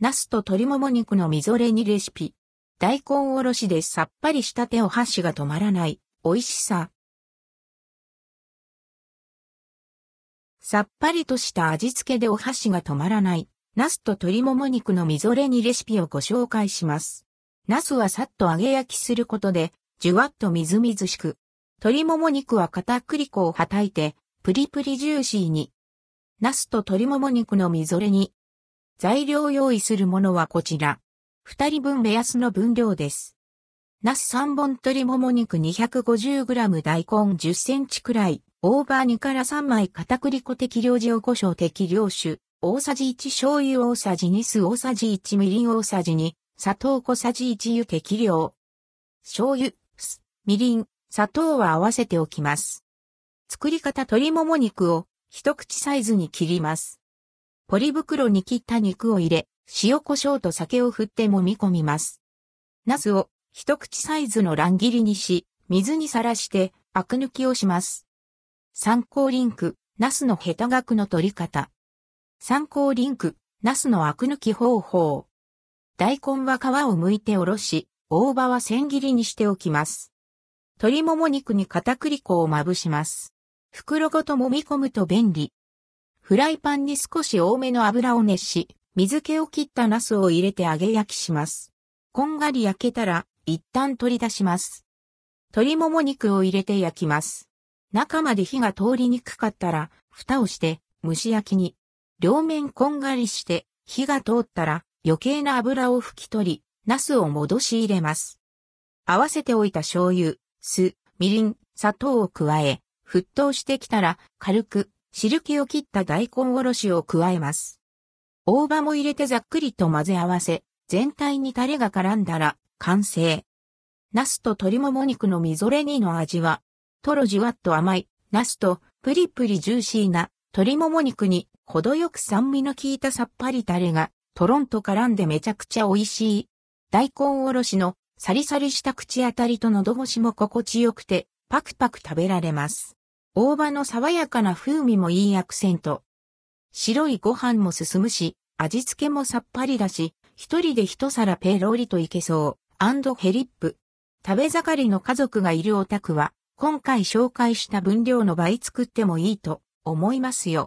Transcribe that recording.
ナスと鶏もも肉のみぞれ煮レシピ。大根おろしでさっぱりした手お箸が止まらない。美味しさ。さっぱりとした味付けでお箸が止まらない。ナスと鶏もも肉のみぞれ煮レシピをご紹介します。ナスはさっと揚げ焼きすることで、じゅわっとみずみずしく。鶏もも肉は片栗粉をはたいて、プリプリジューシーに。ナスと鶏もも肉のみぞれ煮。材料用意するものはこちら。二人分目安の分量です。ナス3本鶏もも肉 250g 大根10センチくらい、大葉2から3枚片栗粉適量塩胡椒適量酒、大さじ1醤油大さじ2酢大さじ1みりん大さじ2、砂糖小さじ1湯適量。醤油、酢、みりん、砂糖は合わせておきます。作り方鶏もも肉を一口サイズに切ります。ポリ袋に切った肉を入れ、塩胡椒と酒を振って揉み込みます。ナスを一口サイズの乱切りにし、水にさらしてアク抜きをします。参考リンク、ナスのヘタ額の取り方。参考リンク、ナスのアク抜き方法。大根は皮を剥いておろし、大葉は千切りにしておきます。鶏もも肉に片栗粉をまぶします。袋ごと揉み込むと便利。フライパンに少し多めの油を熱し、水気を切ったナスを入れて揚げ焼きします。こんがり焼けたら、一旦取り出します。鶏もも肉を入れて焼きます。中まで火が通りにくかったら、蓋をして蒸し焼きに。両面こんがりして火が通ったら余計な油を拭き取り、ナスを戻し入れます。合わせておいた醤油、酢、みりん、砂糖を加え、沸騰してきたら軽く汁気を切った大根おろしを加えます。大葉も入れてざっくりと混ぜ合わせ、全体にタレが絡んだら完成。ナスと鶏もも肉のみぞれ煮の味は、とろじわっと甘い、ナスとプリプリジューシーな鶏もも肉に程よく酸味の効いたさっぱりタレがとろんと絡んでめちゃくちゃ美味しい。大根おろしのサリサリした口当たりと喉越しも心地よくてパクパク食べられます。大葉の爽やかな風味もいいアクセント。白いご飯も進むし、味付けもさっぱりだし、一人で一皿ペロリといけそう。アンドヘリップ。食べ盛りの家族がいるお宅は、今回紹介した分量の倍作ってもいいと思いますよ。